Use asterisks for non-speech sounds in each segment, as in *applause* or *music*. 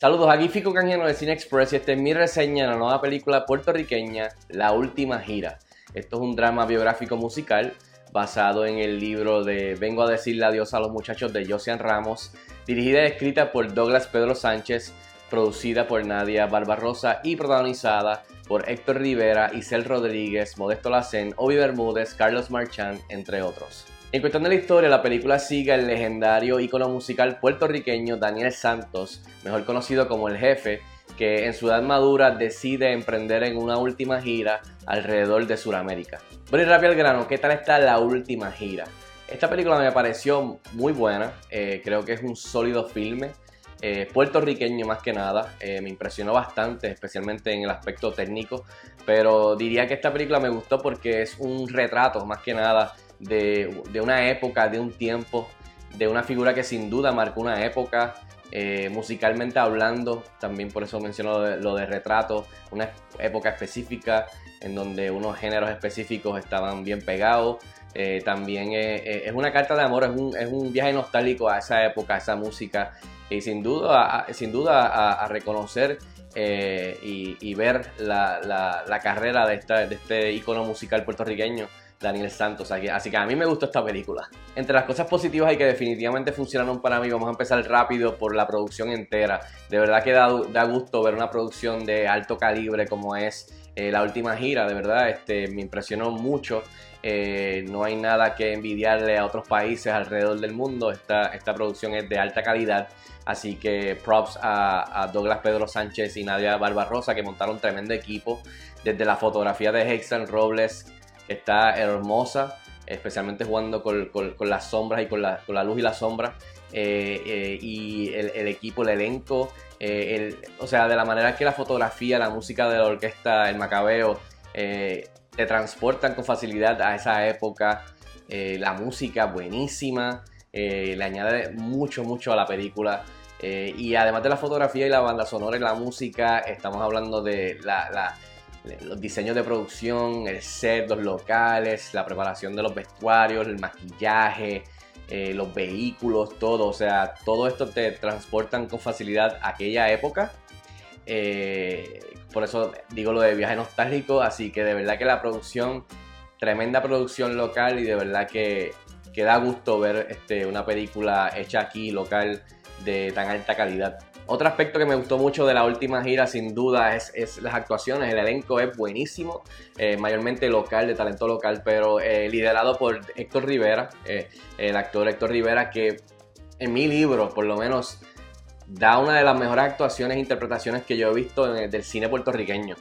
Saludos, aquí Fico Canjeno de Cine Express y esta es mi reseña de la nueva película puertorriqueña La Última Gira. Esto es un drama biográfico musical basado en el libro de Vengo a decirle adiós a los muchachos de Josian Ramos, dirigida y escrita por Douglas Pedro Sánchez, producida por Nadia Barbarosa y protagonizada por Héctor Rivera, Isel Rodríguez, Modesto Lacen, Obi Bermúdez, Carlos Marchand, entre otros. En cuestión de la historia, la película sigue al legendario ícono musical puertorriqueño Daniel Santos, mejor conocido como el jefe, que en su edad madura decide emprender en una última gira alrededor de Sudamérica. Bueno y rápido al grano, ¿qué tal está la última gira? Esta película me pareció muy buena, eh, creo que es un sólido filme, eh, puertorriqueño más que nada, eh, me impresionó bastante, especialmente en el aspecto técnico, pero diría que esta película me gustó porque es un retrato más que nada de, una época, de un tiempo, de una figura que sin duda marcó una época, eh, musicalmente hablando, también por eso menciono lo de, retrato, una época específica en donde unos géneros específicos estaban bien pegados. Eh, también eh, es una carta de amor, es un, es un, viaje nostálgico a esa época, a esa música y sin duda, a, sin duda a, reconocer y, ver la, la, carrera de, esta, de este ícono musical puertorriqueño Daniel Santos. Así que a mí me gustó esta película. Entre las cosas positivas y que definitivamente funcionaron para mí, vamos a empezar rápido por la producción entera. De verdad que da, gusto ver una producción de alto calibre como es eh, la última gira, de verdad, este, me impresionó mucho. Eh, no hay nada que envidiarle a otros países alrededor del mundo. Esta, esta producción es de alta calidad. Así que props a, Douglas Pedro Sánchez y Nadia Barbarosa que montaron tremendo equipo. Desde la fotografía de Hexan Robles, está hermosa, especialmente jugando con, las sombras y con la, luz y la sombra. Eh, eh, y el, equipo, el elenco, eh, o sea, de la manera que la fotografía, la música de la orquesta, el macabeo, te transportan con facilidad a esa época. la música buenísima, le añade mucho, mucho a la película. y además de la fotografía y la banda sonora y la música, estamos hablando de la los diseños de producción, el set, los locales, la preparación de los vestuarios, el maquillaje, eh, los vehículos, todo. O sea, todo esto te transportan con facilidad a aquella época. Eh, por eso digo lo de viaje nostálgico. Así que de verdad que la producción, tremenda producción local y de verdad que, que da gusto ver este, una película hecha aquí local de tan alta calidad. Otro aspecto que me gustó mucho de la última gira, sin duda, es, las actuaciones. El elenco es buenísimo, eh, mayormente local, de talento local, pero eh, liderado por Héctor Rivera, eh, el actor Héctor Rivera, que en mi libro, por lo menos, da una de las mejores actuaciones e interpretaciones que yo he visto del cine puertorriqueño.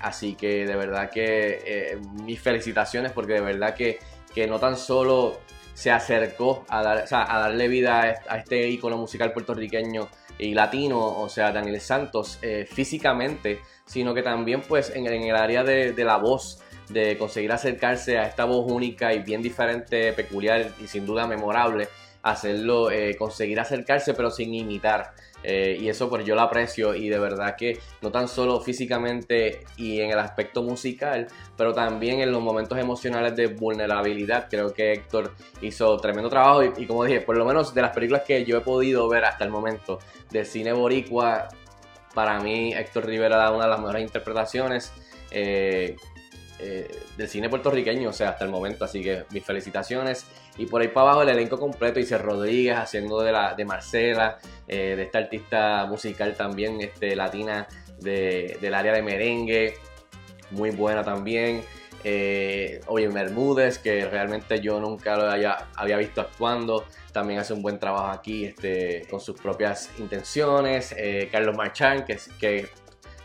así que de verdad que mis felicitaciones, porque de verdad que, que no tan solo se acercó a, dar, a darle vida a este ícono musical puertorriqueño y latino, o sea, Daniel Santos, eh, físicamente, sino que también pues en, el área de, de, la voz, de conseguir acercarse a esta voz única y bien diferente, peculiar y sin duda memorable, hacerlo, eh, conseguir acercarse pero sin imitar. Eh, y eso pues yo lo aprecio y de verdad que no tan solo físicamente y en el aspecto musical, pero también en los momentos emocionales de vulnerabilidad. Creo que Héctor hizo tremendo trabajo y, como dije, por lo menos de las películas que yo he podido ver hasta el momento de cine boricua, para mí Héctor Rivera da una de las mejores interpretaciones. Eh, eh, del cine puertorriqueño, o sea, hasta el momento. Así que mis felicitaciones. Y por ahí para abajo el elenco completo, Ice Rodríguez haciendo de, la, de Marcela, eh, de esta artista musical también, este, latina del área de merengue, muy buena también. Eh, Oye Bermúdez, que realmente yo nunca lo haya, había visto actuando, también hace un buen trabajo aquí este, con sus propias intenciones. Eh, Carlos Marchán, que, que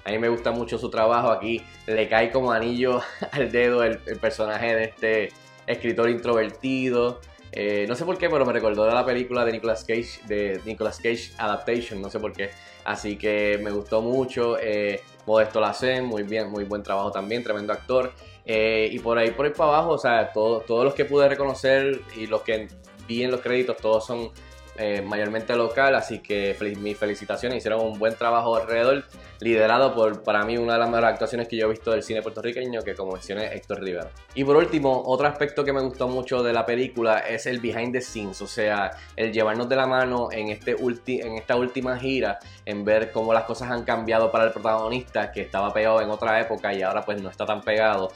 a mí me gusta mucho su trabajo. Aquí le cae como anillo *laughs* al dedo el, personaje de este escritor introvertido. Eh, no sé por qué, pero me recordó de la película de Nicolas Cage, de Nicolas Cage Adaptation, no sé por qué. Así que me gustó mucho. Eh, Modesto Lacen, muy bien, muy buen trabajo también, tremendo actor. Eh, y por ahí, por ahí para abajo, o sea, todos los que pude reconocer y los que vi en los créditos, todos son eh, mayormente local, así que mis felicitaciones, hicieron un buen trabajo alrededor, liderado por para mí una de las mejores actuaciones que yo he visto del cine puertorriqueño, que como mencioné Héctor Rivera. Y por último, otro aspecto que me gustó mucho de la película es el behind the scenes, o sea, el llevarnos de la mano en, este en esta última gira, en ver cómo las cosas han cambiado para el protagonista, que estaba pegado en otra época y ahora pues no está tan pegado,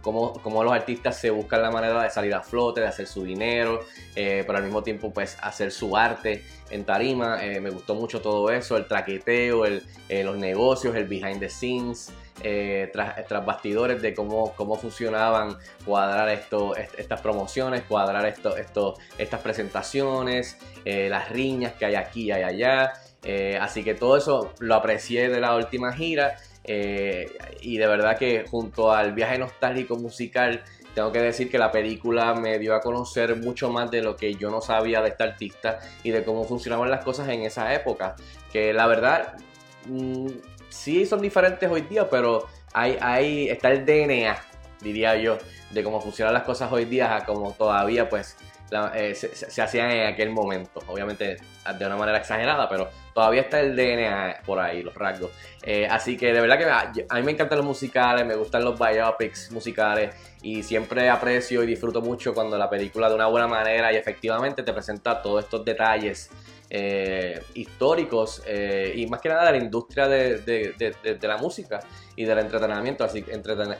cómo, cómo los artistas se buscan la manera de salir a flote, de hacer su dinero, eh, pero al mismo tiempo pues hacer su arte en tarima. Eh, me gustó mucho todo eso, el traqueteo, el, eh, los negocios, el behind the scenes, tras, tras, bastidores de cómo, cómo funcionaban, cuadrar esto, estas promociones, cuadrar esto, esto, estas presentaciones, las riñas que hay aquí y allá. así que todo eso lo aprecié de la última gira. y de verdad que junto al viaje nostálgico musical tengo que decir que la película me dio a conocer mucho más de lo que yo no sabía de esta artista y de cómo funcionaban las cosas en esa época. Que la verdad, mm, sí son diferentes hoy día, pero hay, hay, está el DNA, diría yo, de cómo funcionan las cosas hoy día, a como todavía pues eh, se, hacían en aquel momento. Obviamente de una manera exagerada, pero todavía está el DNA por ahí, los rasgos. Eh, así que de verdad que a, mí me encantan los musicales, me gustan los biopics musicales y siempre aprecio y disfruto mucho cuando la película de una buena manera y efectivamente te presenta todos estos detalles eh, históricos eh, y más que nada de la industria de, la música y del entretenimiento, así,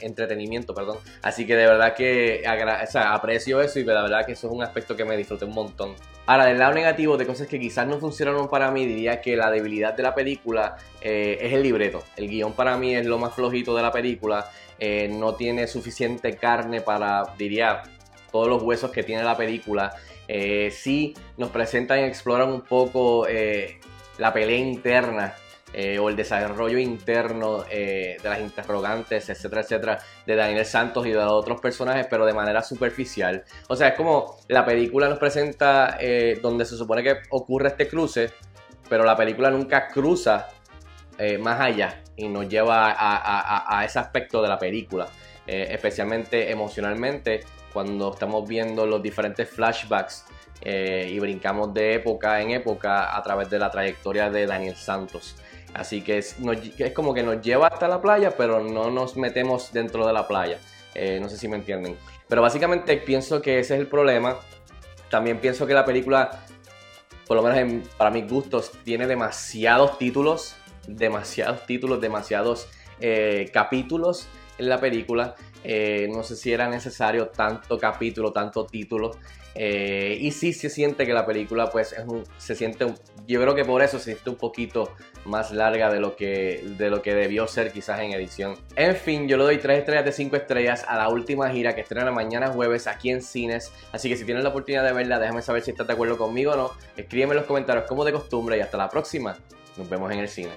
entretenimiento, perdón. Así que de verdad que aprecio eso y de verdad que eso es un aspecto que me disfruté un montón. Ahora, del lado negativo de cosas que quizás no funcionaron para mí, diría que la debilidad de la película eh, es el libreto. El guion para mí es lo más flojito de la película. no tiene suficiente carne para, diría, todos los huesos que tiene la película. Eh, sí nos presentan y exploran un poco eh, la pelea interna eh, o el desarrollo interno de las interrogantes, etcétera, etcétera, de Daniel Santos y de otros personajes, pero de manera superficial. O sea, es como la película nos presenta donde se supone que ocurre este cruce, pero la película nunca cruza más allá y nos lleva a, ese aspecto de la película, especialmente emocionalmente cuando estamos viendo los diferentes flashbacks eh, y brincamos de época en época a través de la trayectoria de Daniel Santos. Así que es, como que nos lleva hasta la playa, pero no nos metemos dentro de la playa. Eh, no sé si me entienden. Pero básicamente pienso que ese es el problema. También pienso que la película, por lo menos para mis gustos, tiene demasiados títulos. Demasiados títulos, demasiados eh, capítulos en la película. Eh, no sé si era necesario tanto capítulo, tanto título. Eh, y sí se siente que la película, pues, es se siente, yo creo que por eso se siente un poquito más larga de lo que, de lo que debió ser quizás en edición. En fin, yo le doy 3 estrellas de 5 estrellas a la última gira que estrena mañana jueves aquí en cines. Así que si tienes la oportunidad de verla, déjame saber si estás de acuerdo conmigo o no. Escríbeme en los comentarios como de costumbre y hasta la próxima. Nos vemos en el cine.